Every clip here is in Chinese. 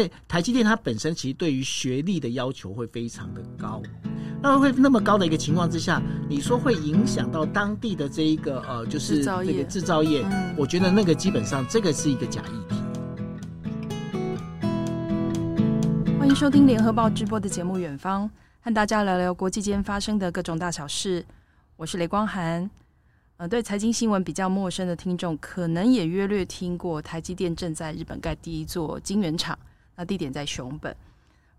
为台积电它本身其实对于学历的要求会非常的高，那会那么高的一个情况之下，你说会影响到当地的这一个呃，就是这个制造业，我觉得那个基本上这个是一个假议题。欢迎收听联合报直播的节目《远方》，和大家聊聊国际间发生的各种大小事。我是雷光涵。呃，对财经新闻比较陌生的听众，可能也约略听过台积电正在日本盖第一座晶圆厂，那地点在熊本。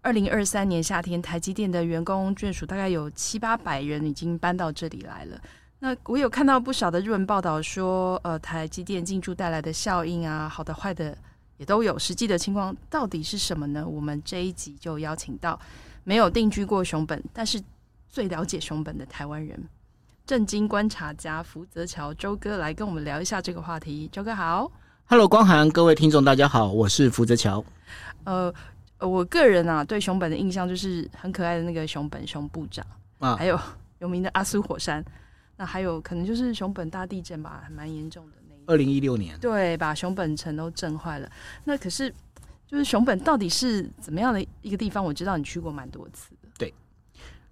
二零二三年夏天，台积电的员工眷属大概有七八百人已经搬到这里来了。那我有看到不少的日文报道说，呃，台积电进驻带来的效应啊，好的坏的也都有。实际的情况到底是什么呢？我们这一集就邀请到没有定居过熊本，但是最了解熊本的台湾人。政经观察家福泽桥周哥来跟我们聊一下这个话题。周哥好，Hello，光涵，各位听众大家好，我是福泽桥。呃，我个人啊对熊本的印象就是很可爱的那个熊本熊部长啊，还有 有名的阿苏火山，那还有可能就是熊本大地震吧，还蛮严重的那一。二零一六年，对，把熊本城都震坏了。那可是就是熊本到底是怎么样的一个地方？我知道你去过蛮多次。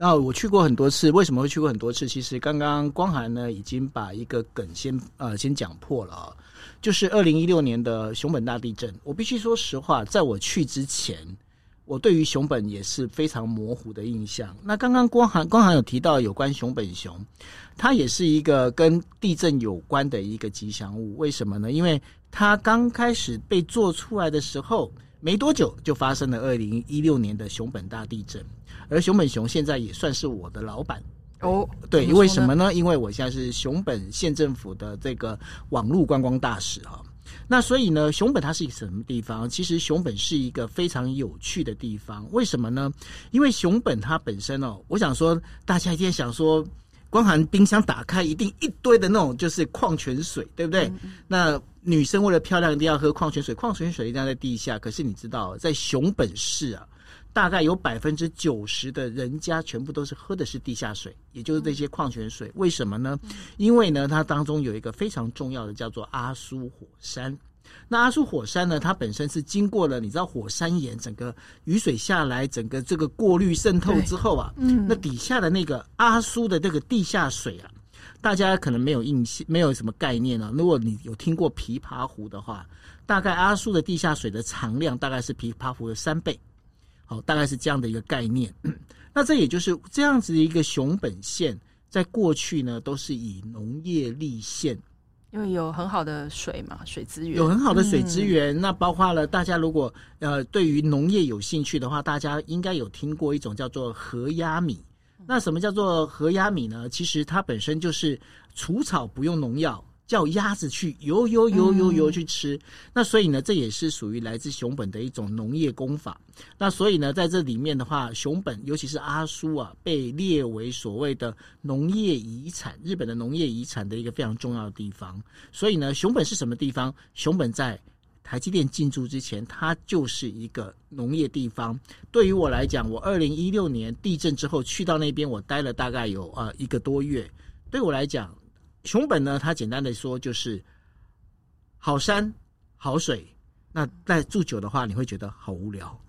那我去过很多次，为什么会去过很多次？其实刚刚光涵呢已经把一个梗先呃先讲破了啊，就是二零一六年的熊本大地震。我必须说实话，在我去之前，我对于熊本也是非常模糊的印象。那刚刚光涵光涵有提到有关熊本熊，它也是一个跟地震有关的一个吉祥物。为什么呢？因为它刚开始被做出来的时候，没多久就发生了二零一六年的熊本大地震。而熊本熊现在也算是我的老板哦，对，为什么呢？因为我现在是熊本县政府的这个网络观光大使哈。那所以呢，熊本它是一个什么地方？其实熊本是一个非常有趣的地方。为什么呢？因为熊本它本身哦，我想说，大家一定想说，光寒冰箱打开一定一堆的那种就是矿泉水，对不对？嗯。那女生为了漂亮一定要喝矿泉水，矿泉水一定要在地下。可是你知道，在熊本市啊。大概有百分之九十的人家全部都是喝的是地下水，也就是这些矿泉水。为什么呢？因为呢，它当中有一个非常重要的叫做阿苏火山。那阿苏火山呢，它本身是经过了你知道火山岩整个雨水下来，整个这个过滤渗透之后啊，嗯，那底下的那个阿苏的这个地下水啊，大家可能没有印象，没有什么概念啊。如果你有听过琵琶湖的话，大概阿苏的地下水的藏量大概是琵琶湖的三倍。好，大概是这样的一个概念。那这也就是这样子的一个熊本县，在过去呢，都是以农业立县，因为有很好的水嘛，水资源有很好的水资源。嗯、那包括了大家如果呃对于农业有兴趣的话，大家应该有听过一种叫做河鸭米。那什么叫做河鸭米呢？其实它本身就是除草不用农药。叫鸭子去游游游游游去吃，嗯，那所以呢，这也是属于来自熊本的一种农业工法。那所以呢，在这里面的话，熊本尤其是阿苏啊，被列为所谓的农业遗产，日本的农业遗产的一个非常重要的地方。所以呢，熊本是什么地方？熊本在台积电进驻之前，它就是一个农业地方。对于我来讲，我二零一六年地震之后去到那边，我待了大概有呃一个多月。对我来讲，熊本呢，它简单的说就是好山好水。那在住久的话，你会觉得好无聊。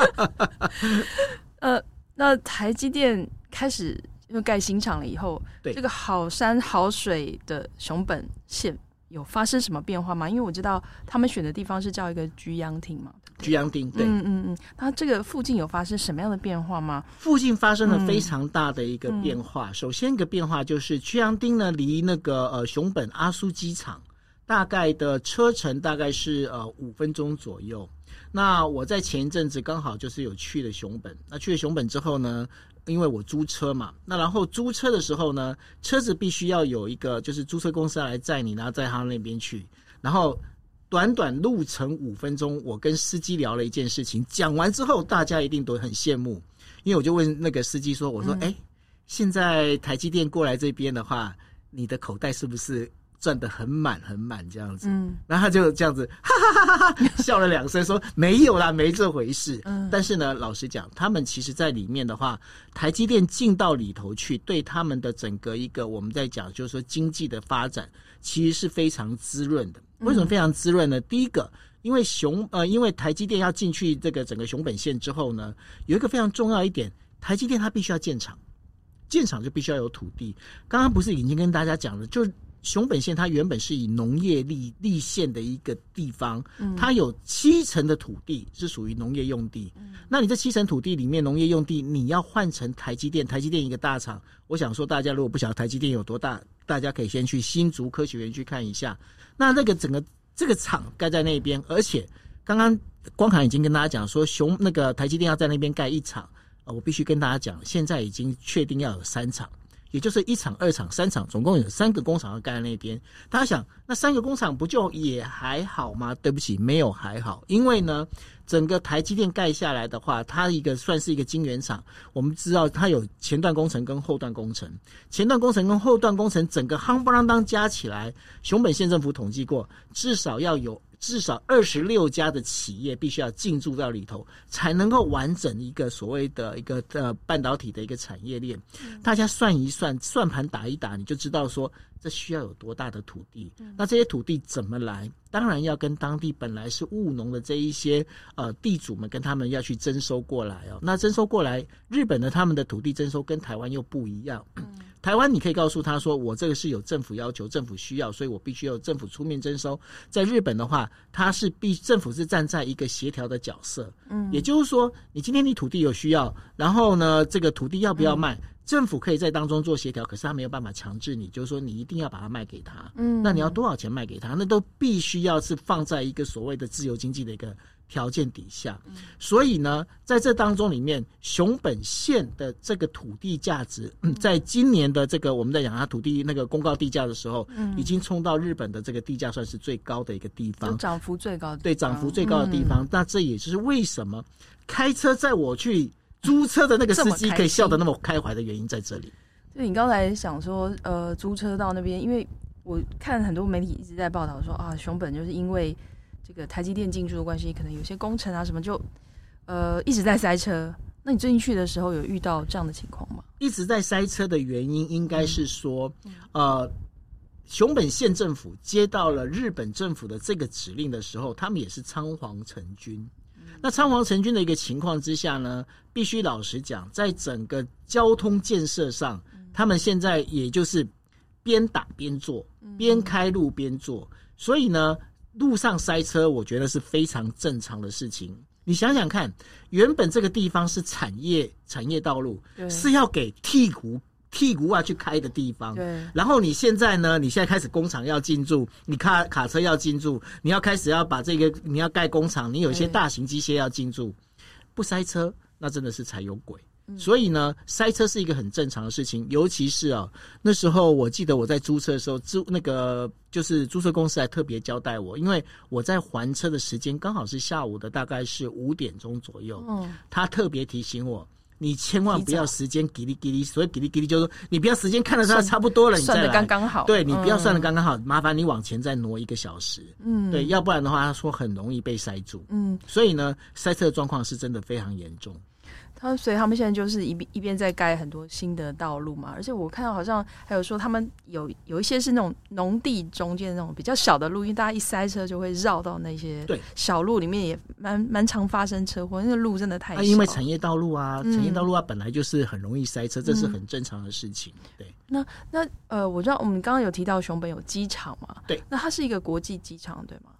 呃，那台积电开始因为盖新厂了以后，对这个好山好水的熊本县。有发生什么变化吗？因为我知道他们选的地方是叫一个居央町嘛，居阳町，对，嗯嗯嗯。它这个附近有发生什么样的变化吗？附近发生了非常大的一个变化。嗯、首先一个变化就是居阳町呢，离那个呃熊本阿苏机场大概的车程大概是呃五分钟左右。那我在前一阵子刚好就是有去了熊本，那去了熊本之后呢，因为我租车嘛，那然后租车的时候呢，车子必须要有一个，就是租车公司来载你，然后在他那边去，然后短短路程五分钟，我跟司机聊了一件事情，讲完之后，大家一定都很羡慕，因为我就问那个司机说，我说，哎、嗯，现在台积电过来这边的话，你的口袋是不是？赚得很满很满？这样子，嗯，然后他就这样子哈哈哈哈哈 笑了两声，说没有啦，没这回事。嗯，但是呢，老实讲，他们其实在里面的话，台积电进到里头去，对他们的整个一个我们在讲，就是说经济的发展，其实是非常滋润的。为什么非常滋润呢？第一个，因为熊呃，因为台积电要进去这个整个熊本县之后呢，有一个非常重要一点，台积电它必须要建厂，建厂就必须要有土地。刚刚不是已经跟大家讲了，就。熊本县它原本是以农业立立县的一个地方，它有七成的土地是属于农业用地。那你这七成土地里面，农业用地你要换成台积电，台积电一个大厂，我想说大家如果不晓得台积电有多大，大家可以先去新竹科学园去看一下。那那个整个这个厂盖在那边，而且刚刚光涵已经跟大家讲说，熊那个台积电要在那边盖一场，呃，我必须跟大家讲，现在已经确定要有三场。也就是一厂、二厂、三厂，总共有三个工厂要盖在那边。大家想，那三个工厂不就也还好吗？对不起，没有还好，因为呢，整个台积电盖下来的话，它一个算是一个晶圆厂。我们知道它有前段工程跟后段工程，前段工程跟后段工程整个夯不啷当加起来，熊本县政府统计过，至少要有。至少二十六家的企业必须要进驻到里头，才能够完整一个所谓的一个呃半导体的一个产业链。大家算一算，算盘打一打，你就知道说这需要有多大的土地。那这些土地怎么来？当然要跟当地本来是务农的这一些呃地主们跟他们要去征收过来哦。那征收过来，日本的他们的土地征收跟台湾又不一样。台湾你可以告诉他说，我这个是有政府要求、政府需要，所以我必须要政府出面征收。在日本的话，他是必政府是站在一个协调的角色，嗯，也就是说，你今天你土地有需要，然后呢，这个土地要不要卖，政府可以在当中做协调，可是他没有办法强制你，就是说你一定要把它卖给他，嗯，那你要多少钱卖给他，那都必须要是放在一个所谓的自由经济的一个。条件底下，所以呢，在这当中里面，熊本县的这个土地价值，嗯，在今年的这个我们在讲它土地那个公告地价的时候，嗯，已经冲到日本的这个地价算是最高的一个地方，涨幅最高的，对，涨幅最高的地方。嗯，那这也就是为什么开车在我去租车的那个司机可以笑得那么开怀的原因在这里。就你刚才想说，呃，租车到那边，因为我看很多媒体一直在报道说啊，熊本就是因为。这个台积电进驻的关系，可能有些工程啊什么就，呃一直在塞车。那你最近去的时候有遇到这样的情况吗？一直在塞车的原因，应该是说，嗯、呃，熊本县政府接到了日本政府的这个指令的时候，他们也是仓皇成军。嗯、那仓皇成军的一个情况之下呢，必须老实讲，在整个交通建设上，嗯、他们现在也就是边打边做，边开路边做，嗯、所以呢。路上塞车，我觉得是非常正常的事情。你想想看，原本这个地方是产业产业道路，是要给鹈鹕鹈鹕啊去开的地方。对。然后你现在呢？你现在开始工厂要进驻，你卡卡车要进驻，你要开始要把这个你要盖工厂，你有一些大型机械要进驻，不塞车，那真的是才有鬼。所以呢，塞车是一个很正常的事情，尤其是啊，那时候我记得我在租车的时候，租那个就是租车公司还特别交代我，因为我在还车的时间刚好是下午的大概是五点钟左右，嗯，他特别提醒我，你千万不要时间给力给力，所以给力给力就是说你不要时间看得差差不多了，你算的刚刚好，对，你不要算的刚刚好，麻烦你往前再挪一个小时，嗯，对，要不然的话他说很容易被塞住，嗯，所以呢，塞车的状况是真的非常严重。他所以他们现在就是一边一边在盖很多新的道路嘛，而且我看到好像还有说他们有有一些是那种农地中间那种比较小的路，因为大家一塞车就会绕到那些小路里面，也蛮蛮常发生车祸，那个路真的太小。啊，因为产业道路啊，产业道路啊本来就是很容易塞车，嗯、这是很正常的事情。对，那那呃，我知道我们刚刚有提到熊本有机场嘛，对，那它是一个国际机场对吗？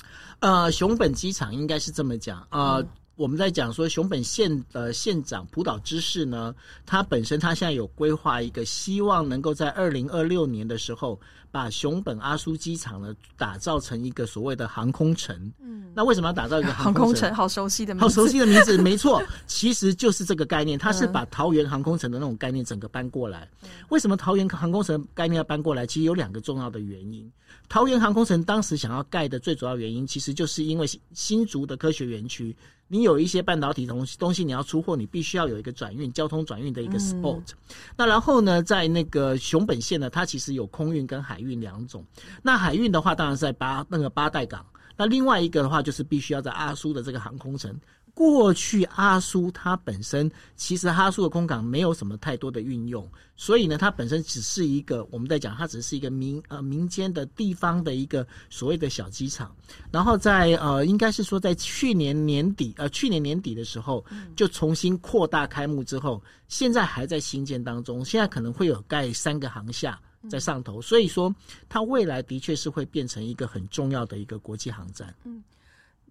呃，熊本机场应该是这么讲啊。呃嗯我们在讲说熊本县的县长浦岛知事呢，他本身他现在有规划一个，希望能够在二零二六年的时候，把熊本阿苏机场呢打造成一个所谓的航空城。嗯，那为什么要打造一个航空城？空城 好熟悉的名字，好熟悉的名字，没错，其实就是这个概念，它是把桃园航空城的那种概念整个搬过来。为什么桃园航空城概念要搬过来？其实有两个重要的原因。桃园航空城当时想要盖的最主要原因，其实就是因为新竹的科学园区，你有一些半导体东西东西你要出货，你必须要有一个转运交通转运的一个 spot。嗯、那然后呢，在那个熊本县呢，它其实有空运跟海运两种。那海运的话，当然是在八那个八代港。那另外一个的话，就是必须要在阿苏的这个航空城。过去阿苏它本身其实阿苏的空港没有什么太多的运用，所以呢，它本身只是一个我们在讲，它只是一个民呃民间的地方的一个所谓的小机场。然后在呃，应该是说在去年年底呃去年年底的时候，就重新扩大开幕之后，现在还在新建当中，现在可能会有盖三个航厦在上头，所以说它未来的确是会变成一个很重要的一个国际航站。嗯。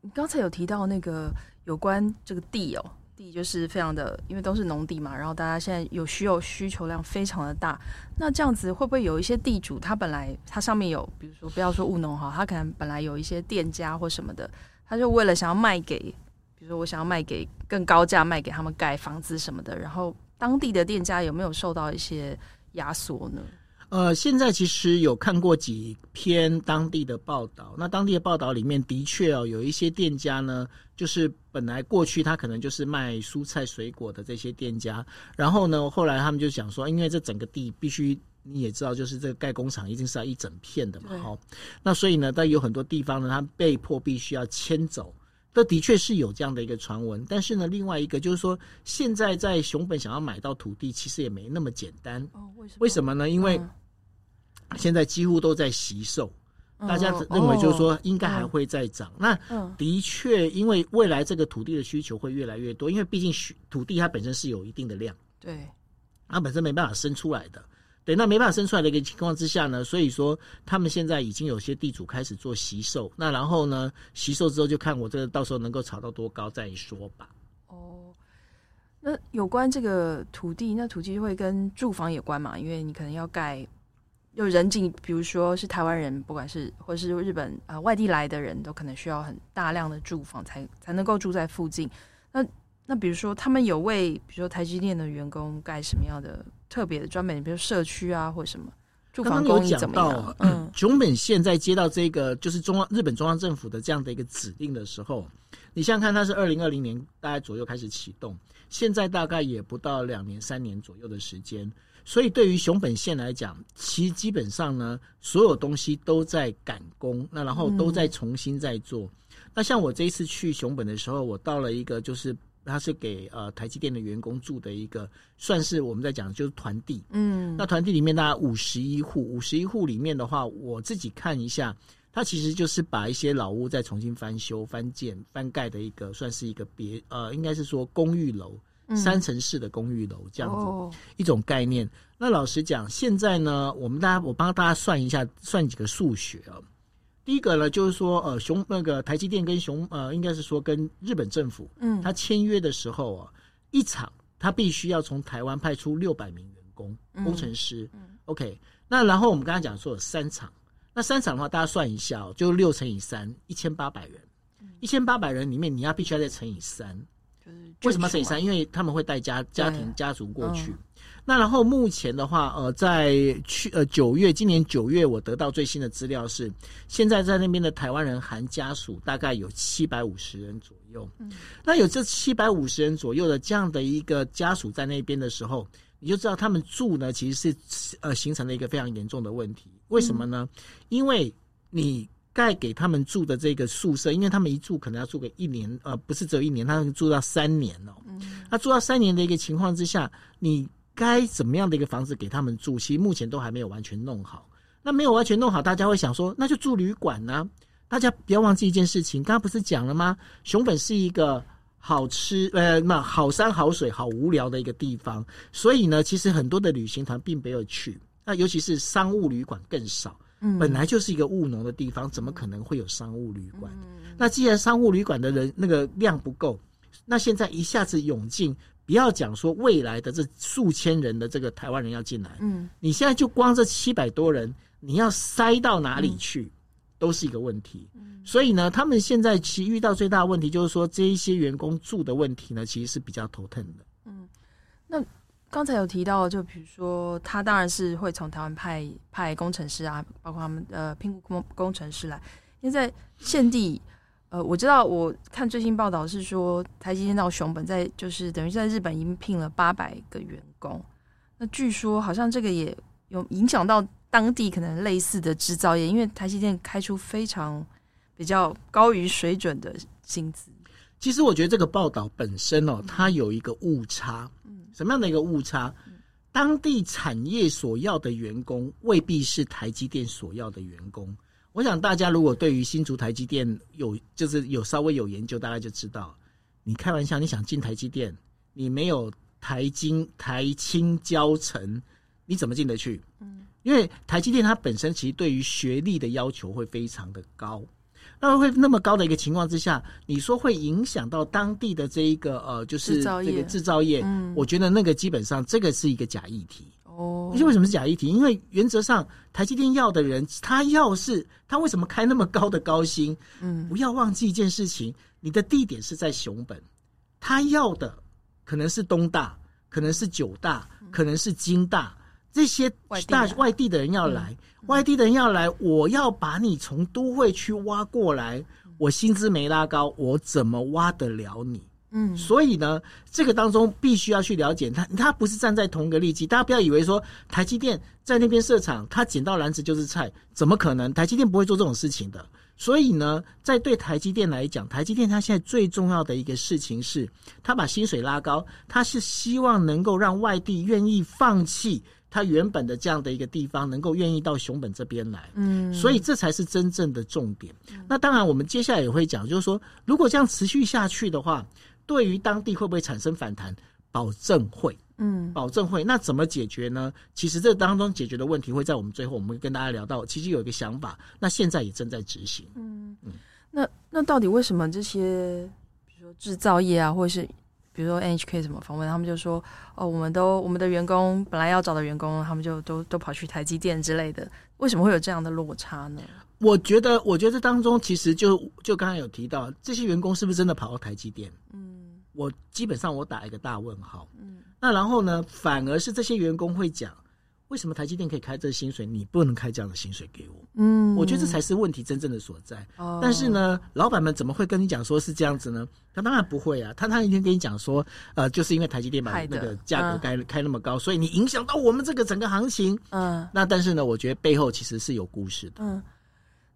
你刚才有提到那个有关这个地哦，地就是非常的，因为都是农地嘛，然后大家现在有需要需求量非常的大。那这样子会不会有一些地主，他本来他上面有，比如说不要说务农哈，他可能本来有一些店家或什么的，他就为了想要卖给，比如说我想要卖给更高价卖给他们盖房子什么的，然后当地的店家有没有受到一些压缩呢？呃，现在其实有看过几篇当地的报道，那当地的报道里面的确哦，有一些店家呢，就是本来过去他可能就是卖蔬菜水果的这些店家，然后呢，后来他们就想说，因为这整个地必须你也知道，就是这个盖工厂一定是要一整片的嘛，好，那所以呢，但有很多地方呢，他被迫必须要迁走，这的确是有这样的一个传闻，但是呢，另外一个就是说，现在在熊本想要买到土地，其实也没那么简单，哦，为什么？为什么呢？因为、嗯现在几乎都在惜售，大家认为就是说应该还会再涨。那的确，因为未来这个土地的需求会越来越多，因为毕竟土地它本身是有一定的量，对，它本身没办法生出来的。对，那没办法生出来的一个情况之下呢，所以说他们现在已经有些地主开始做惜售。那然后呢，惜售之后就看我这个到时候能够炒到多高再说吧。哦，那有关这个土地，那土地会跟住房有关嘛？因为你可能要盖。有人进，比如说是台湾人，不管是或是日本呃外地来的人都可能需要很大量的住房才才能够住在附近。那那比如说他们有为比如说台积电的员工盖什么样的特别的专门，比如社区啊或什么住房供应怎么样？刚刚有讲到，嗯，熊本县在接到这个就是中央日本中央政府的这样的一个指令的时候，你想想看，它是二零二零年大概左右开始启动，现在大概也不到两年三年左右的时间。所以，对于熊本县来讲，其实基本上呢，所有东西都在赶工，那然后都在重新在做。嗯、那像我这一次去熊本的时候，我到了一个就是它是给呃台积电的员工住的一个，算是我们在讲就是团地。嗯，那团地里面大概五十一户，五十一户里面的话，我自己看一下，它其实就是把一些老屋再重新翻修、翻建、翻盖的一个，算是一个别呃，应该是说公寓楼。三层式的公寓楼这样子一种概念。那老实讲，现在呢，我们大家我帮大家算一下，算几个数学啊。第一个呢，就是说，呃，熊那个台积电跟熊呃，应该是说跟日本政府，嗯，他签约的时候啊，一场他必须要从台湾派出六百名员工工程师。嗯。OK，那然后我们刚才讲说有三场，那三场的话，大家算一下哦，就六乘以三，一千八百人，一千八百人里面你要必须要再乘以三。为什么乘以三？因为他们会带家家庭家族过去。嗯、那然后目前的话，呃，在去呃九月，今年九月，我得到最新的资料是，现在在那边的台湾人含家属大概有七百五十人左右。嗯、那有这七百五十人左右的这样的一个家属在那边的时候，你就知道他们住呢，其实是呃形成了一个非常严重的问题。为什么呢？嗯、因为你。盖给他们住的这个宿舍，因为他们一住可能要住个一年，呃，不是只有一年，他们住到三年哦。嗯，那住到三年的一个情况之下，你该怎么样的一个房子给他们住？其实目前都还没有完全弄好。那没有完全弄好，大家会想说，那就住旅馆呢？大家不要忘记一件事情，刚刚不是讲了吗？熊本是一个好吃，呃，那好山好水好无聊的一个地方，所以呢，其实很多的旅行团并没有去，那尤其是商务旅馆更少。本来就是一个务农的地方，怎么可能会有商务旅馆？那既然商务旅馆的人那个量不够，那现在一下子涌进，不要讲说未来的这数千人的这个台湾人要进来，嗯，你现在就光这七百多人，你要塞到哪里去，都是一个问题。所以呢，他们现在其遇到最大的问题就是说，这一些员工住的问题呢，其实是比较头疼的。嗯，那。刚才有提到，就比如说，他当然是会从台湾派派工程师啊，包括他们呃聘雇工工程师来。因为在现地，呃，我知道我看最新报道是说，台积电到熊本在就是等于在日本已经聘了八百个员工。那据说好像这个也有影响到当地可能类似的制造业，因为台积电开出非常比较高于水准的薪资。其实我觉得这个报道本身哦，它有一个误差。嗯，什么样的一个误差？当地产业所要的员工未必是台积电所要的员工。我想大家如果对于新竹台积电有就是有稍微有研究，大概就知道，你开玩笑，你想进台积电，你没有台金、台青教成，你怎么进得去？嗯，因为台积电它本身其实对于学历的要求会非常的高。那会那么高的一个情况之下，你说会影响到当地的这一个呃，就是这个制造业，嗯，我觉得那个基本上这个是一个假议题哦。而且为什么是假议题？因为原则上台积电要的人，他要是他为什么开那么高的高薪？嗯，不要忘记一件事情，你的地点是在熊本，他要的可能是东大，可能是九大，可能是京大。这些大外地的人要来，外地的人要来，我要把你从都会区挖过来，我薪资没拉高，我怎么挖得了你？嗯，所以呢，这个当中必须要去了解他，他不是站在同一个利基，大家不要以为说台积电在那边设厂，他捡到篮子就是菜，怎么可能？台积电不会做这种事情的。所以呢，在对台积电来讲，台积电它现在最重要的一个事情是，他把薪水拉高，他是希望能够让外地愿意放弃。他原本的这样的一个地方，能够愿意到熊本这边来，嗯，所以这才是真正的重点。那当然，我们接下来也会讲，就是说，如果这样持续下去的话，对于当地会不会产生反弹？保证会，嗯，保证会。那怎么解决呢？其实这当中解决的问题会在我们最后，我们会跟大家聊到。其实有一个想法，那现在也正在执行。嗯嗯，那那到底为什么这些，比如说制造业啊，或者是？比如说 NHK 什么访问，他们就说：“哦，我们都我们的员工本来要找的员工，他们就都都跑去台积电之类的。为什么会有这样的落差呢？”我觉得，我觉得这当中其实就就刚才有提到，这些员工是不是真的跑到台积电？嗯，我基本上我打一个大问号。嗯，那然后呢，反而是这些员工会讲。为什么台积电可以开这薪水，你不能开这样的薪水给我？嗯，我觉得这才是问题真正的所在。哦，但是呢，老板们怎么会跟你讲说是这样子呢？他当然不会啊，他他一天跟你讲说，呃，就是因为台积电把那个价格开开那么高，所以你影响到我们这个整个行情。嗯，那但是呢，我觉得背后其实是有故事的。嗯，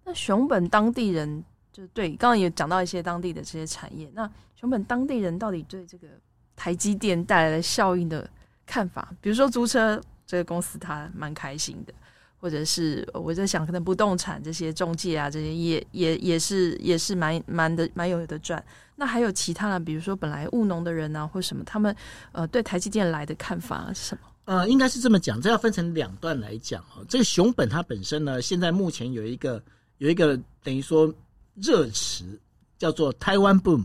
那熊本当地人就对，刚刚也讲到一些当地的这些产业。那熊本当地人到底对这个台积电带来的效应的看法，比如说租车。这个公司他蛮开心的，或者是我在想，可能不动产这些中介啊，这些也也也是也是蛮蛮的蛮有的赚。那还有其他的，比如说本来务农的人啊，或什么，他们呃对台积电来的看法是什么？呃，应该是这么讲，这要分成两段来讲哦。这个熊本它本身呢，现在目前有一个有一个等于说热词叫做台湾 boom。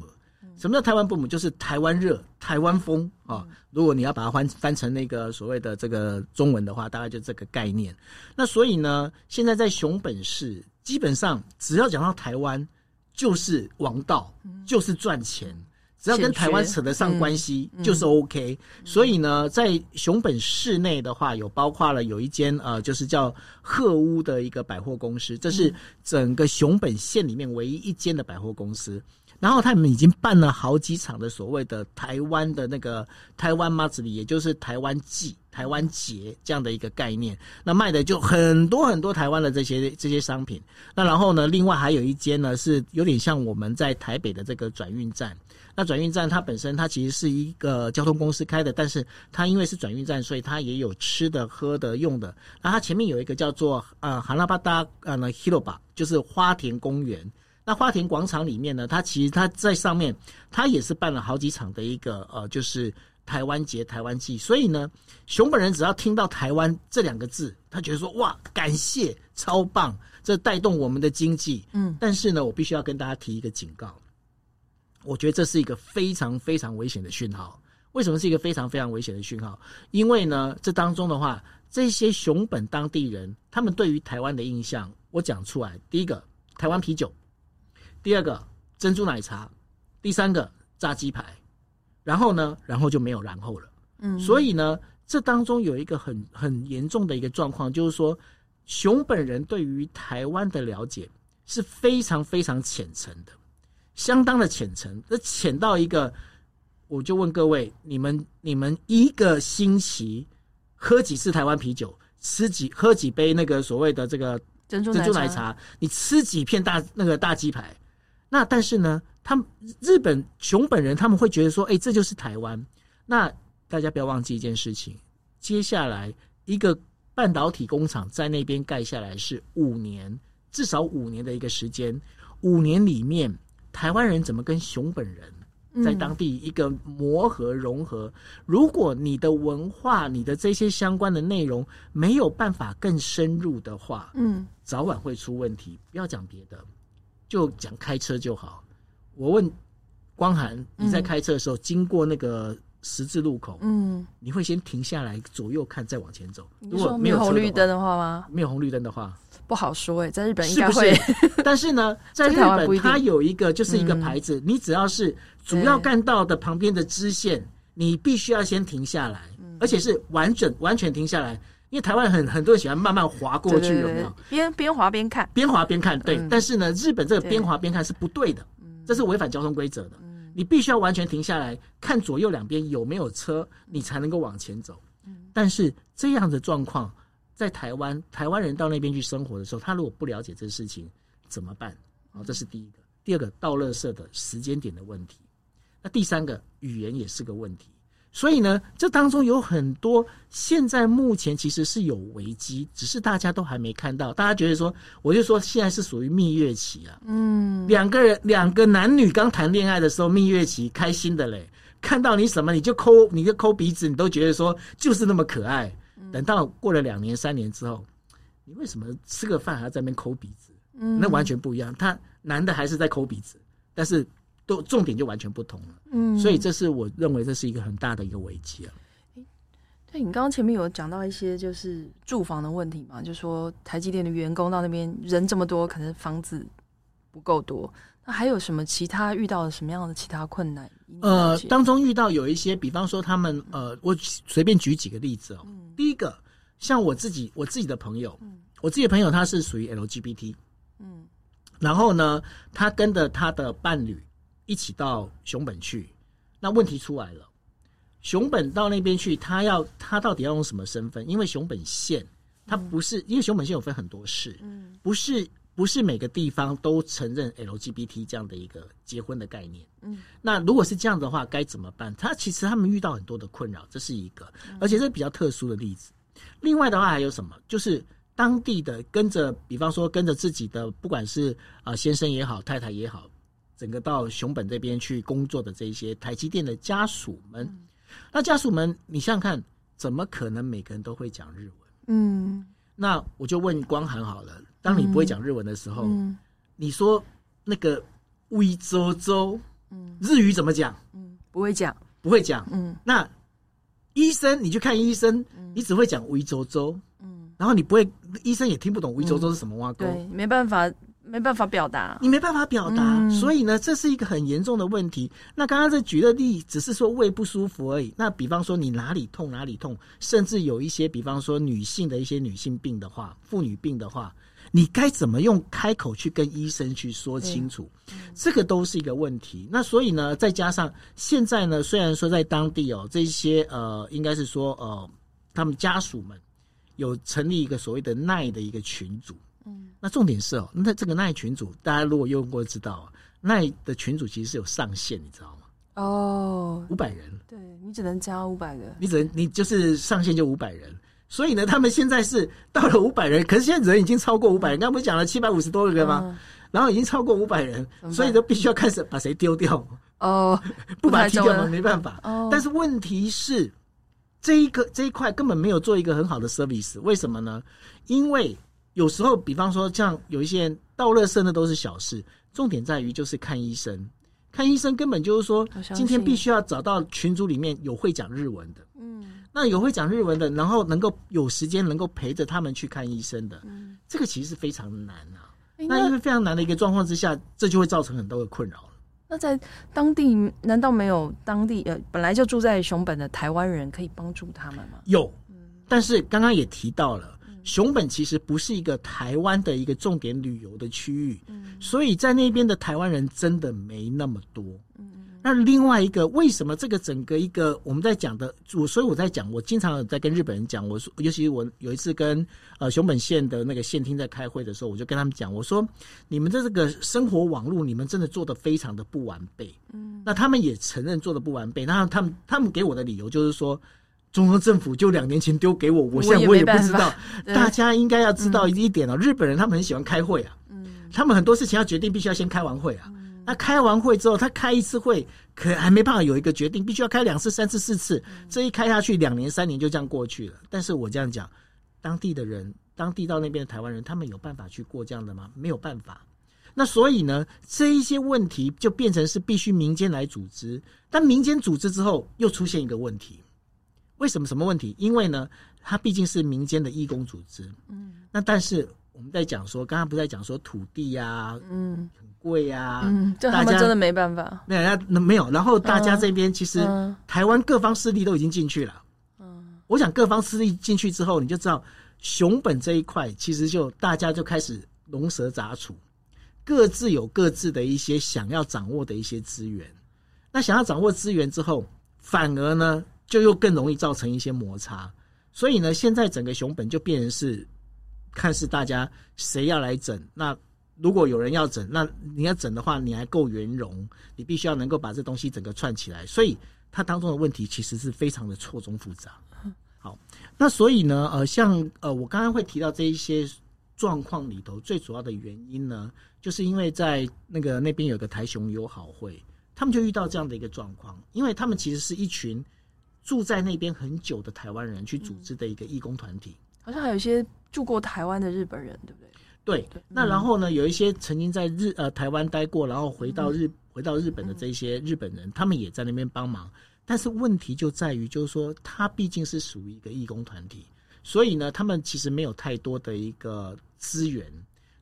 什么叫台湾 boom？就是台湾热、台湾风啊！如果你要把它翻翻成那个所谓的这个中文的话，大概就这个概念。那所以呢，现在在熊本市，基本上只要讲到台湾，就是王道，就是赚钱。只要跟台湾扯得上关系，就是 OK。所以呢，在熊本市内的话，有包括了有一间呃，就是叫鹤屋的一个百货公司，这是整个熊本县里面唯一一间的百货公司。然后他们已经办了好几场的所谓的台湾的那个台湾妈子里，也就是台湾祭、台湾节这样的一个概念。那卖的就很多很多台湾的这些这些商品。那然后呢，另外还有一间呢，是有点像我们在台北的这个转运站。那转运站它本身它其实是一个交通公司开的，但是它因为是转运站，所以它也有吃的、喝的、用的。那它前面有一个叫做呃哈拉巴达呃那 Hiroba，就是花田公园。那花田广场里面呢，它其实它在上面，它也是办了好几场的一个呃，就是台湾节、台湾季。所以呢，熊本人只要听到台湾这两个字，他觉得说哇，感谢，超棒，这带动我们的经济。嗯，但是呢，我必须要跟大家提一个警告，我觉得这是一个非常非常危险的讯号。为什么是一个非常非常危险的讯号？因为呢，这当中的话，这些熊本当地人他们对于台湾的印象，我讲出来，第一个，台湾啤酒。第二个珍珠奶茶，第三个炸鸡排，然后呢，然后就没有然后了。嗯，所以呢，这当中有一个很很严重的一个状况，就是说，熊本人对于台湾的了解是非常非常浅层的，相当的浅层，这浅到一个，我就问各位，你们你们一个星期喝几次台湾啤酒，吃几喝几杯那个所谓的这个珍珠奶茶，你吃几片大那个大鸡排？那但是呢，他们日本熊本人他们会觉得说，哎，这就是台湾。那大家不要忘记一件事情，接下来一个半导体工厂在那边盖下来是五年，至少五年的一个时间。五年里面，台湾人怎么跟熊本人在当地一个磨合融合？如果你的文化、你的这些相关的内容没有办法更深入的话，嗯，早晚会出问题。不要讲别的，就讲开车就好。我问光涵，你在开车的时候经过那个十字路口，嗯，你会先停下来左右看，再往前走。如果没有红绿灯的话吗？没有红绿灯的话。不好说哎、欸，在日本应该会，是不是？但是呢，在日本它有一个就是一个牌子，嗯、你只要是主要干道的旁边的支线，你必须要先停下来，嗯、而且是完整完全停下来，因为台湾很很多人喜欢慢慢滑过去，有没有？边边滑边看，边滑边看，对。嗯、但是呢，日本这个边滑边看是不对的，对这是违反交通规则的。嗯、你必须要完全停下来看左右两边有没有车，你才能够往前走。嗯、但是这样的状况。在台湾，台湾人到那边去生活的时候，他如果不了解这事情，怎么办？好，这是第一个。第二个，倒垃圾的时间点的问题。那第三个，语言也是个问题。所以呢，这当中有很多现在目前其实是有危机，只是大家都还没看到。大家觉得说，我就说现在是属于蜜月期啊。嗯，两个人，两个男女刚谈恋爱的时候，蜜月期开心的嘞，看到你什么你就抠，你就抠鼻子，你都觉得说就是那么可爱。等到过了两年、三年之后，你为什么吃个饭还要在那边抠鼻子？嗯，那完全不一样。他男的还是在抠鼻子，但是都重点就完全不同了。嗯，所以这是我认为这是一个很大的一个危机啊。对，你刚刚前面有讲到一些就是住房的问题嘛，就说台积电的员工到那边人这么多，可能房子不够多。那还有什么其他遇到了什么样的其他困难？呃，当中遇到有一些，比方说他们呃，我随便举几个例子哦。嗯、第一个，像我自己我自己的朋友，嗯、我自己的朋友他是属于 LGBT，嗯，然后呢，他跟着他的伴侣一起到熊本去，那问题出来了，熊本到那边去，他要他到底要用什么身份？因为熊本县他不是，嗯、因为熊本县有分很多市，嗯，不是。不是每个地方都承认 LGBT 这样的一个结婚的概念。嗯，那如果是这样的话，该怎么办？他其实他们遇到很多的困扰，这是一个，而且这是比较特殊的例子。另外的话还有什么？就是当地的跟着，比方说跟着自己的，不管是啊先生也好，太太也好，整个到熊本这边去工作的这些台积电的家属们，那家属们，你想想看，怎么可能每个人都会讲日文？嗯，那我就问光涵好了。当你不会讲日文的时候，嗯、你说那个“微周周”，嗯，日语怎么讲？嗯，不会讲，不会讲。嗯，那医生，你去看医生，嗯、你只会讲“微周周”，嗯，然后你不会，医生也听不懂“微周周”是什么挖沟，对，没办法，没办法表达，你没办法表达，嗯、所以呢，这是一个很严重的问题。那刚刚这举的例只是说胃不舒服而已。那比方说你哪里痛哪里痛，甚至有一些，比方说女性的一些女性病的话，妇女病的话。你该怎么用开口去跟医生去说清楚？这个都是一个问题。那所以呢，再加上现在呢，虽然说在当地哦，这些呃，应该是说呃，他们家属们有成立一个所谓的耐的一个群组。嗯，那重点是哦，那这个赖群组，大家如果用过知道，赖的群组其实是有上限，你知道吗？哦，五百人。对，你只能加五百个，你只能你就是上限就五百人。所以呢，他们现在是到了五百人，可是现在人已经超过五百人。刚刚不是讲了七百五十多个人吗？嗯、然后已经超过五百人，所以都必须要开始把谁丢掉哦，不把他踢掉吗？没办法。哦，但是问题是，这一个这一块根本没有做一个很好的 service。为什么呢？因为有时候，比方说像有一些人倒垃圾的都是小事，重点在于就是看医生。看医生根本就是说，今天必须要找到群组里面有会讲日文的。嗯。那有会讲日文的，然后能够有时间能够陪着他们去看医生的，嗯、这个其实是非常难啊。欸、那，那因为非常难的一个状况之下，这就会造成很多的困扰。那在当地难道没有当地呃本来就住在熊本的台湾人可以帮助他们吗？有，但是刚刚也提到了，嗯、熊本其实不是一个台湾的一个重点旅游的区域，嗯、所以在那边的台湾人真的没那么多。嗯那另外一个，为什么这个整个一个我们在讲的，我所以我在讲，我经常在跟日本人讲，我说，尤其我有一次跟呃熊本县的那个县厅在开会的时候，我就跟他们讲，我说你们的这个生活网络，你们真的做的非常的不完备。嗯，那他们也承认做的不完备，那他们他们给我的理由就是说，中央政府就两年前丢给我，我现在我也不知道。大家应该要知道一点哦，日本人他们很喜欢开会啊，嗯，他们很多事情要决定，必须要先开完会啊。那开完会之后，他开一次会，可还没办法有一个决定，必须要开两次、三次、四次。这一开下去，两年、三年就这样过去了。但是我这样讲，当地的人，当地到那边的台湾人，他们有办法去过这样的吗？没有办法。那所以呢，这一些问题就变成是必须民间来组织。但民间组织之后，又出现一个问题。为什么？什么问题？因为呢，它毕竟是民间的义工组织。嗯。那但是我们在讲说，刚刚不是在讲说土地呀、啊？嗯。贵呀、啊，嗯，这他们真的没办法。没有，那没有。然后大家这边其实台湾各方势力都已经进去了。嗯，我想各方势力进去之后，你就知道熊本这一块其实就大家就开始龙蛇杂处，各自有各自的一些想要掌握的一些资源。那想要掌握资源之后，反而呢就又更容易造成一些摩擦。所以呢，现在整个熊本就变成是看是大家谁要来整那。如果有人要整，那你要整的话，你还够圆融，你必须要能够把这东西整个串起来。所以它当中的问题其实是非常的错综复杂。好，那所以呢，呃，像呃，我刚刚会提到这一些状况里头，最主要的原因呢，就是因为在那个那边有个台熊友好会，他们就遇到这样的一个状况，因为他们其实是一群住在那边很久的台湾人去组织的一个义工团体，好像还有一些住过台湾的日本人，对不对？对，那然后呢，有一些曾经在日呃台湾待过，然后回到日回到日本的这些日本人，他们也在那边帮忙。但是问题就在于，就是说他毕竟是属于一个义工团体，所以呢，他们其实没有太多的一个资源。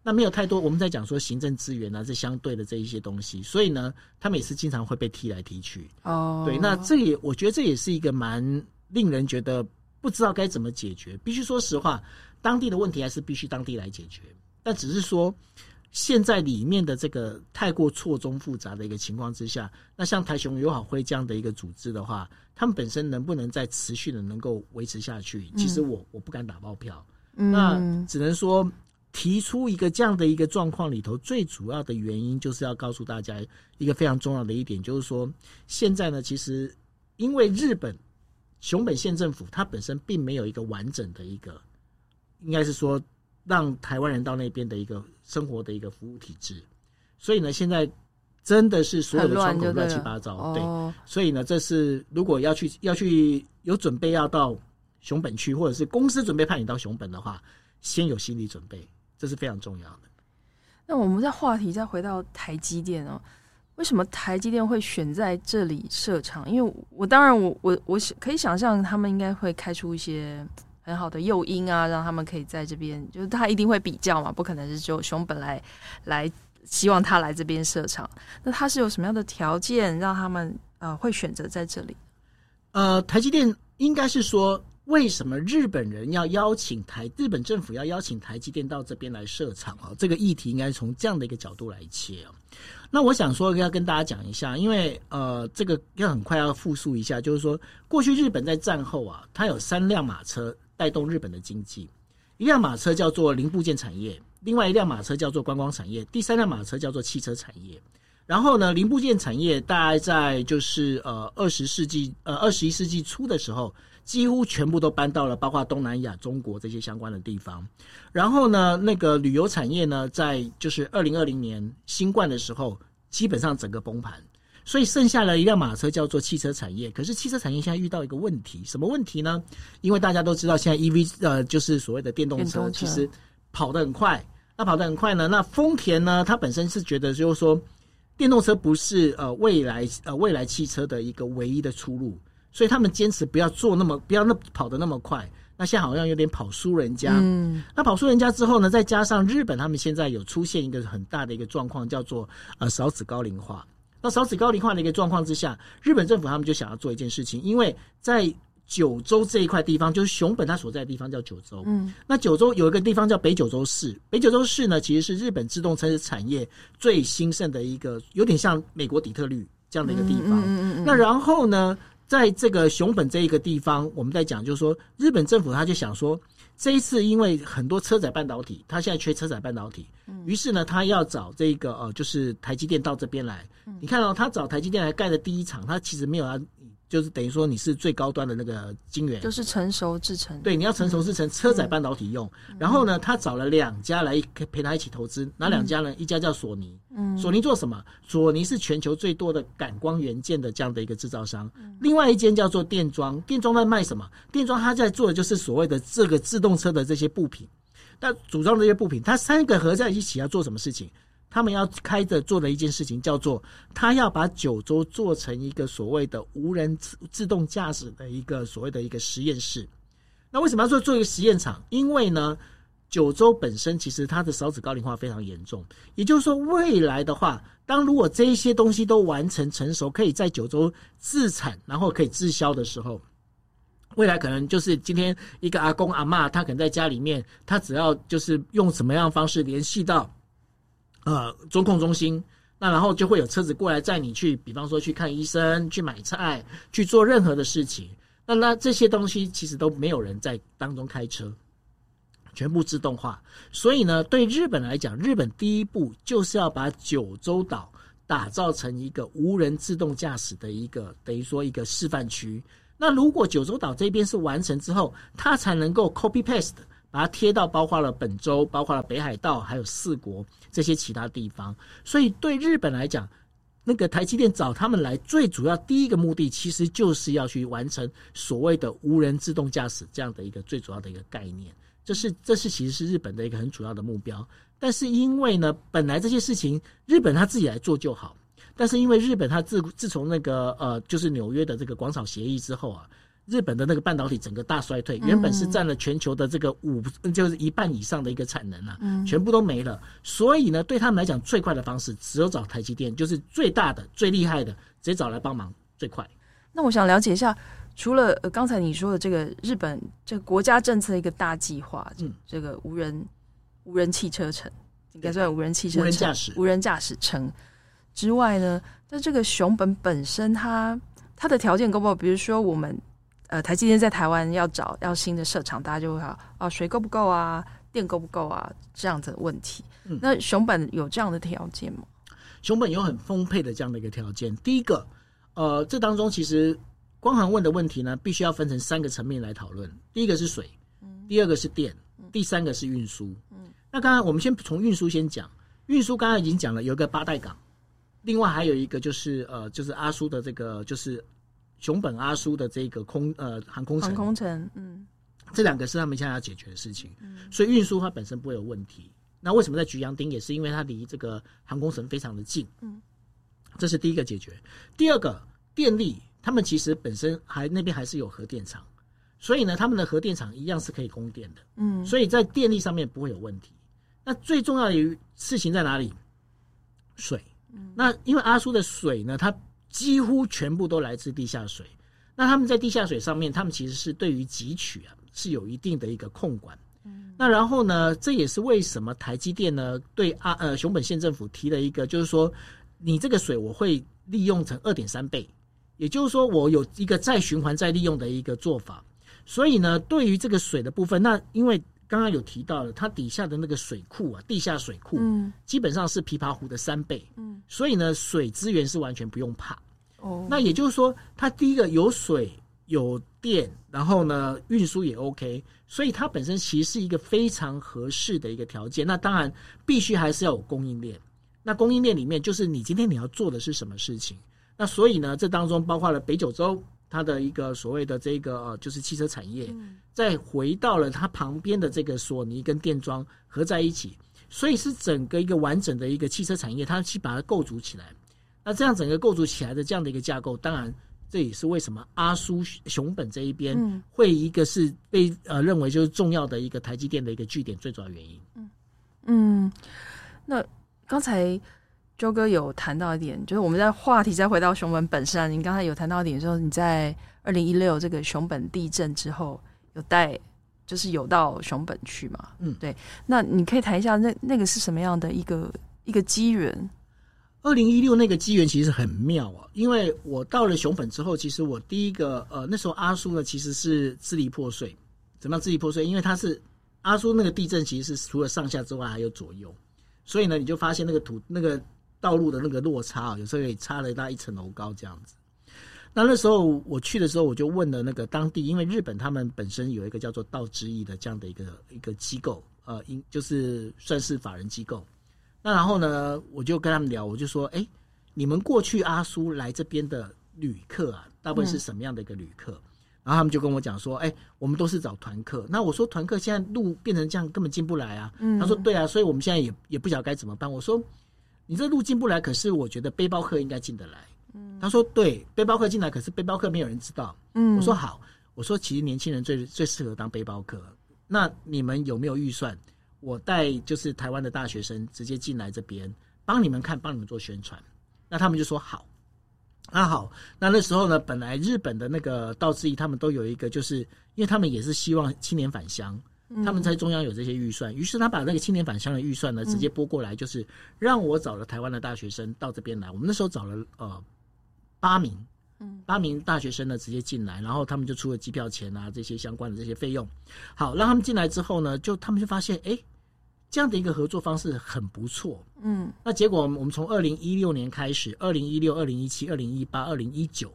那没有太多，我们在讲说行政资源啊，这相对的这一些东西，所以呢，他们也是经常会被踢来踢去。哦，对，那这也我觉得这也是一个蛮令人觉得不知道该怎么解决。必须说实话，当地的问题还是必须当地来解决。但只是说，现在里面的这个太过错综复杂的一个情况之下，那像台雄友好会这样的一个组织的话，他们本身能不能再持续的能够维持下去？其实我我不敢打包票。嗯，那只能说提出一个这样的一个状况里头，最主要的原因就是要告诉大家一个非常重要的一点，就是说现在呢，其实因为日本熊本县政府它本身并没有一个完整的一个，应该是说。让台湾人到那边的一个生活的一个服务体制，所以呢，现在真的是所有的窗口乱七八糟，对，所以呢，这是如果要去要去有准备要到熊本去，或者是公司准备派你到熊本的话，先有心理准备，这是非常重要的。那我们在话题再回到台积电哦，为什么台积电会选在这里设厂？因为我当然我我我可以想象他们应该会开出一些。很好的诱因啊，让他们可以在这边，就是他一定会比较嘛，不可能是就熊本来来希望他来这边设厂。那他是有什么样的条件让他们呃会选择在这里？呃，台积电应该是说，为什么日本人要邀请台日本政府要邀请台积电到这边来设厂啊？这个议题应该从这样的一个角度来切啊。那我想说要跟大家讲一下，因为呃，这个要很快要复述一下，就是说过去日本在战后啊，它有三辆马车。带动日本的经济，一辆马车叫做零部件产业，另外一辆马车叫做观光产业，第三辆马车叫做汽车产业。然后呢，零部件产业大概在就是呃二十世纪呃二十一世纪初的时候，几乎全部都搬到了包括东南亚、中国这些相关的地方。然后呢，那个旅游产业呢，在就是二零二零年新冠的时候，基本上整个崩盘。所以剩下了一辆马车叫做汽车产业，可是汽车产业现在遇到一个问题，什么问题呢？因为大家都知道现在 EV 呃就是所谓的电动车，其实跑得很快。那跑得很快呢，那丰田呢，它本身是觉得就是说，电动车不是呃未来呃未来汽车的一个唯一的出路，所以他们坚持不要做那么不要那跑得那么快。那现在好像有点跑输人家。嗯。那跑输人家之后呢，再加上日本他们现在有出现一个很大的一个状况，叫做呃少子高龄化。那少子高龄化的一个状况之下，日本政府他们就想要做一件事情，因为在九州这一块地方，就是熊本它所在的地方叫九州。嗯，那九州有一个地方叫北九州市，北九州市呢，其实是日本自动车产业最兴盛的一个，有点像美国底特律这样的一个地方。嗯嗯嗯那然后呢，在这个熊本这一个地方，我们在讲就是说，日本政府他就想说，这一次因为很多车载半导体，他现在缺车载半导体，于是呢，他要找这个呃，就是台积电到这边来。你看到他找台积电来盖的第一厂，他其实没有要。就是等于说你是最高端的那个晶圆，就是成熟制成。对，你要成熟制成，车载半导体用。嗯、然后呢，他找了两家来陪他一起投资。哪两家呢？嗯、一家叫索尼。嗯。索尼做什么？索尼是全球最多的感光元件的这样的一个制造商。嗯、另外一间叫做电装，电装在卖什么？电装它在做的就是所谓的这个自动车的这些部品。那组装这些部品，它三个合在一起要做什么事情？他们要开着做的一件事情叫做，他要把九州做成一个所谓的无人自自动驾驶的一个所谓的一个实验室。那为什么要做做一个实验场？因为呢，九州本身其实它的少子高龄化非常严重。也就是说，未来的话，当如果这一些东西都完成成熟，可以在九州自产，然后可以自销的时候，未来可能就是今天一个阿公阿妈，他可能在家里面，他只要就是用什么样方式联系到。呃，中控中心，那然后就会有车子过来载你去，比方说去看医生、去买菜、去做任何的事情。那那这些东西其实都没有人在当中开车，全部自动化。所以呢，对日本来讲，日本第一步就是要把九州岛打造成一个无人自动驾驶的一个等于说一个示范区。那如果九州岛这边是完成之后，它才能够 copy paste。把它贴到包括了本州、包括了北海道，还有四国这些其他地方。所以对日本来讲，那个台积电找他们来，最主要第一个目的，其实就是要去完成所谓的无人自动驾驶这样的一个最主要的一个概念。这是这是其实是日本的一个很主要的目标。但是因为呢，本来这些事情日本他自己来做就好，但是因为日本他自自从那个呃，就是纽约的这个广场协议之后啊。日本的那个半导体整个大衰退，原本是占了全球的这个五，就是一半以上的一个产能啊，全部都没了。所以呢，对他们来讲，最快的方式只有找台积电，就是最大的、最厉害的，直接找来帮忙最快。那我想了解一下，除了呃刚才你说的这个日本这个国家政策一个大计划，嗯，这个无人无人汽车城应该算无人汽车无人驾驶无人驾驶城之外呢，那这个熊本本身它它的条件够不够？比如说我们。呃，台积电在台湾要找要新的设厂，大家就会说啊，水够不够啊，电够不够啊，这样子的问题。嗯、那熊本有这样的条件吗？熊本有很丰沛的这样的一个条件。第一个，呃，这当中其实光航问的问题呢，必须要分成三个层面来讨论。第一个是水，嗯、第二个是电，嗯、第三个是运输。嗯，那刚刚我们先从运输先讲，运输刚刚已经讲了，有一个八代港，另外还有一个就是呃，就是阿叔的这个就是。熊本阿苏的这个空呃航空城，航空城，嗯，这两个是他们现在要解决的事情，嗯，所以运输它本身不会有问题。那为什么在菊阳町也是？因为它离这个航空城非常的近，嗯，这是第一个解决。第二个电力，他们其实本身还那边还是有核电厂，所以呢，他们的核电厂一样是可以供电的，嗯，所以在电力上面不会有问题。那最重要的事情在哪里？水，嗯，那因为阿苏的水呢，它几乎全部都来自地下水，那他们在地下水上面，他们其实是对于汲取啊是有一定的一个控管。嗯，那然后呢，这也是为什么台积电呢对阿呃熊本县政府提了一个，就是说你这个水我会利用成二点三倍，也就是说我有一个再循环再利用的一个做法。所以呢，对于这个水的部分，那因为刚刚有提到了它底下的那个水库啊，地下水库，嗯，基本上是琵琶湖的三倍，嗯，所以呢，水资源是完全不用怕。哦，那也就是说，它第一个有水有电，然后呢，运输也 OK，所以它本身其实是一个非常合适的一个条件。那当然，必须还是要有供应链。那供应链里面，就是你今天你要做的是什么事情？那所以呢，这当中包括了北九州它的一个所谓的这个呃，就是汽车产业，再回到了它旁边的这个索尼跟电装合在一起，所以是整个一个完整的一个汽车产业，它去把它构筑起来。那这样整个构筑起来的这样的一个架构，当然这也是为什么阿苏熊本这一边会一个是被呃认为就是重要的一个台积电的一个据点最主要原因。嗯嗯，那刚才周哥有谈到一点，就是我们在话题再回到熊本本身，您刚才有谈到一点说你在二零一六这个熊本地震之后有带，就是有到熊本去嘛？嗯，对。那你可以谈一下那那个是什么样的一个一个机缘？二零一六那个机缘其实很妙啊，因为我到了熊本之后，其实我第一个呃那时候阿叔呢其实是支离破碎，怎么样支离破碎？因为他是阿叔那个地震，其实是除了上下之外还有左右，所以呢你就发现那个土那个道路的那个落差啊，有时候也差了大一层楼高这样子。那那时候我去的时候，我就问了那个当地，因为日本他们本身有一个叫做道之驿的这样的一个一个机构，呃，应就是算是法人机构。那然后呢，我就跟他们聊，我就说：“哎，你们过去阿苏来这边的旅客啊，大部分是什么样的一个旅客？”嗯、然后他们就跟我讲说：“哎，我们都是找团客。”那我说：“团客现在路变成这样，根本进不来啊。嗯”他说：“对啊，所以我们现在也也不晓得该怎么办。”我说：“你这路进不来，可是我觉得背包客应该进得来。”嗯，他说：“对，背包客进来，可是背包客没有人知道。”嗯，我说：“好，我说其实年轻人最最适合当背包客。那你们有没有预算？”我带就是台湾的大学生直接进来这边帮你们看，帮你们做宣传。那他们就说好，那好，那那时候呢，本来日本的那个道之驿他们都有一个，就是因为他们也是希望青年返乡，他们在中央有这些预算，于是他把那个青年返乡的预算呢直接拨过来，就是让我找了台湾的大学生到这边来。我们那时候找了呃八名。八名大学生呢，直接进来，然后他们就出了机票钱啊，这些相关的这些费用。好，让他们进来之后呢，就他们就发现，哎，这样的一个合作方式很不错。嗯，那结果我们从二零一六年开始，二零一六、二零一七、二零一八、二零一九，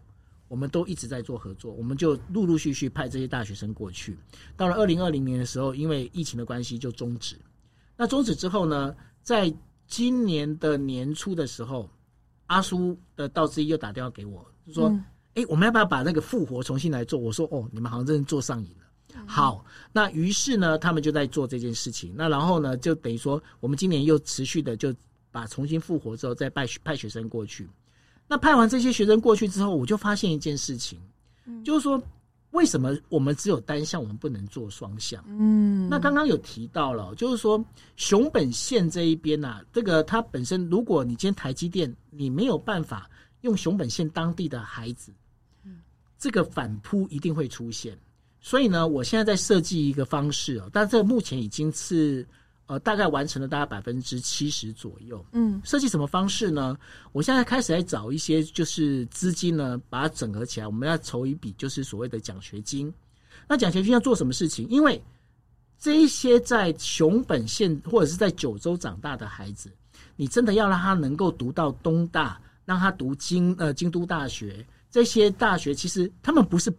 我们都一直在做合作，我们就陆陆续续派这些大学生过去。到了二零二零年的时候，因为疫情的关系就终止。那终止之后呢，在今年的年初的时候，阿叔的道之一又打电话给我。就说，哎、嗯，我们要不要把那个复活重新来做？我说，哦，你们好像真的做上瘾了。嗯、好，那于是呢，他们就在做这件事情。那然后呢，就等于说，我们今年又持续的就把重新复活之后，再派派学生过去。那派完这些学生过去之后，我就发现一件事情，嗯、就是说，为什么我们只有单向，我们不能做双向？嗯，那刚刚有提到了，就是说熊本县这一边呐、啊，这个它本身，如果你今天台积电，你没有办法。用熊本县当地的孩子，这个反扑一定会出现。所以呢，我现在在设计一个方式哦，但这目前已经是呃大概完成了大概百分之七十左右。嗯，设计什么方式呢？我现在开始在找一些就是资金呢，把它整合起来，我们要筹一笔就是所谓的奖学金。那奖学金要做什么事情？因为这一些在熊本县或者是在九州长大的孩子，你真的要让他能够读到东大。让他读京呃京都大学，这些大学其实他们不是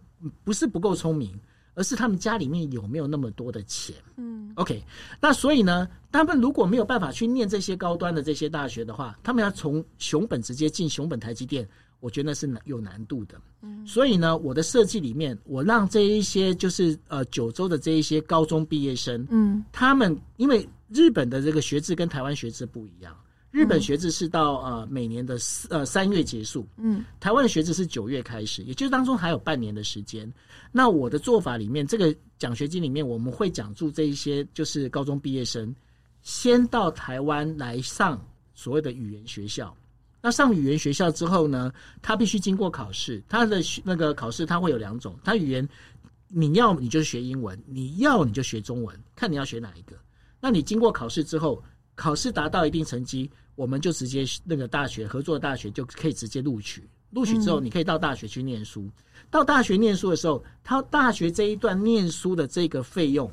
不是不够聪明，而是他们家里面有没有那么多的钱。嗯，OK，那所以呢，他们如果没有办法去念这些高端的这些大学的话，他们要从熊本直接进熊本台积电，我觉得那是难有难度的。嗯，所以呢，我的设计里面，我让这一些就是呃九州的这一些高中毕业生，嗯，他们因为日本的这个学制跟台湾学制不一样。日本学制是到呃每年的四呃三月结束，嗯，台湾的学制是九月开始，也就是当中还有半年的时间。那我的做法里面，这个奖学金里面，我们会奖助这一些就是高中毕业生，先到台湾来上所谓的语言学校。那上语言学校之后呢，他必须经过考试，他的那个考试他会有两种，他语言你要你就学英文，你要你就学中文，看你要学哪一个。那你经过考试之后。考试达到一定成绩，我们就直接那个大学合作的大学就可以直接录取。录取之后，你可以到大学去念书。嗯、到大学念书的时候，他大学这一段念书的这个费用，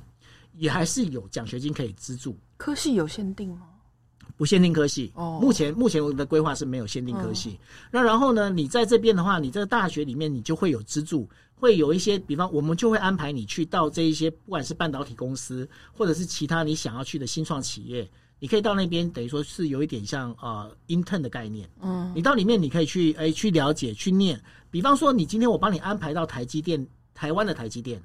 也还是有奖学金可以资助。科系有限定吗？不限定科系。哦，目前目前我的规划是没有限定科系。嗯、那然后呢，你在这边的话，你这个大学里面你就会有资助，会有一些，比方我们就会安排你去到这一些，不管是半导体公司，或者是其他你想要去的新创企业。你可以到那边，等于说是有一点像呃 intern 的概念。嗯，你到里面你可以去诶、欸、去了解去念。比方说，你今天我帮你安排到台积电，台湾的台积电，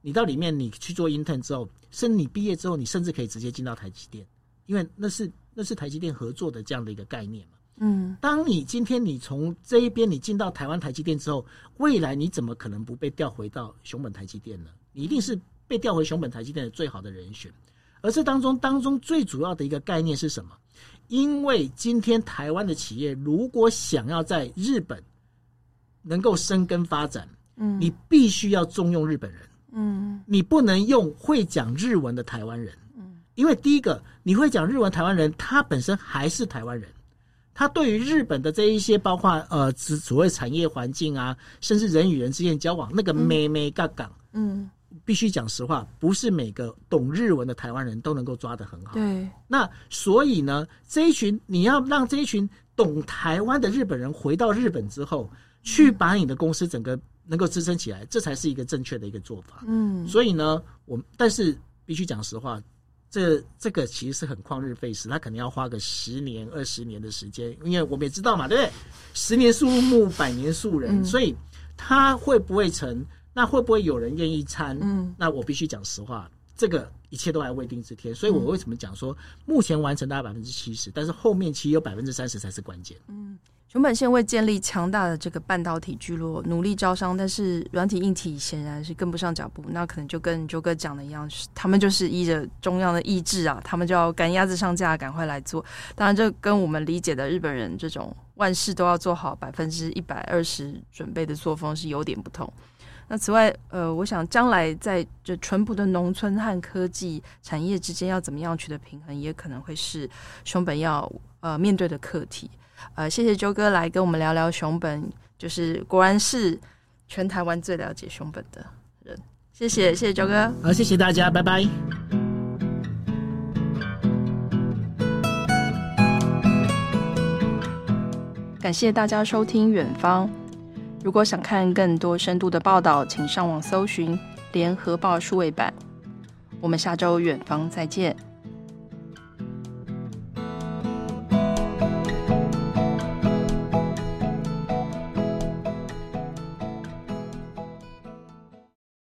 你到里面你去做 intern 之后，甚至你毕业之后，你甚至可以直接进到台积电，因为那是那是台积电合作的这样的一个概念嘛。嗯，当你今天你从这一边你进到台湾台积电之后，未来你怎么可能不被调回到熊本台积电呢？你一定是被调回熊本台积电的最好的人选。而这当中当中最主要的一个概念是什么？因为今天台湾的企业如果想要在日本能够生根发展，嗯，你必须要重用日本人，嗯，你不能用会讲日文的台湾人，嗯，因为第一个你会讲日文台湾人，他本身还是台湾人，他对于日本的这一些，包括呃，所谓产业环境啊，甚至人与人之间交往，那个眉眉角角，嗯，必须讲实话，不是每个懂日文的台湾人都能够抓得很好。对，那所以呢，这一群你要让这一群懂台湾的日本人回到日本之后，去把你的公司整个能够支撑起来，这才是一个正确的一个做法。嗯，所以呢，我但是必须讲实话。这这个其实是很旷日费时，他可能要花个十年、二十年的时间，因为我们也知道嘛，对不对？十年树木，百年树人，嗯、所以他会不会成？那会不会有人愿意参？嗯，那我必须讲实话，这个一切都还未定之天。所以我为什么讲说，目前完成大概百分之七十，但是后面其实有百分之三十才是关键。嗯。熊本县为建立强大的这个半导体聚落，努力招商，但是软体硬体显然是跟不上脚步。那可能就跟周哥讲的一样，他们就是依着中央的意志啊，他们就要赶鸭子上架，赶快来做。当然，这跟我们理解的日本人这种万事都要做好百分之一百二十准备的作风是有点不同。那此外，呃，我想将来在这淳朴的农村和科技产业之间要怎么样取得平衡，也可能会是熊本要呃面对的课题。呃，谢谢周哥来跟我们聊聊熊本，就是果然是全台湾最了解熊本的人。谢谢，谢谢周哥。好，谢谢大家，拜拜。感谢大家收听《远方》。如果想看更多深度的报道，请上网搜寻《联合报》数位版。我们下周《远方》再见。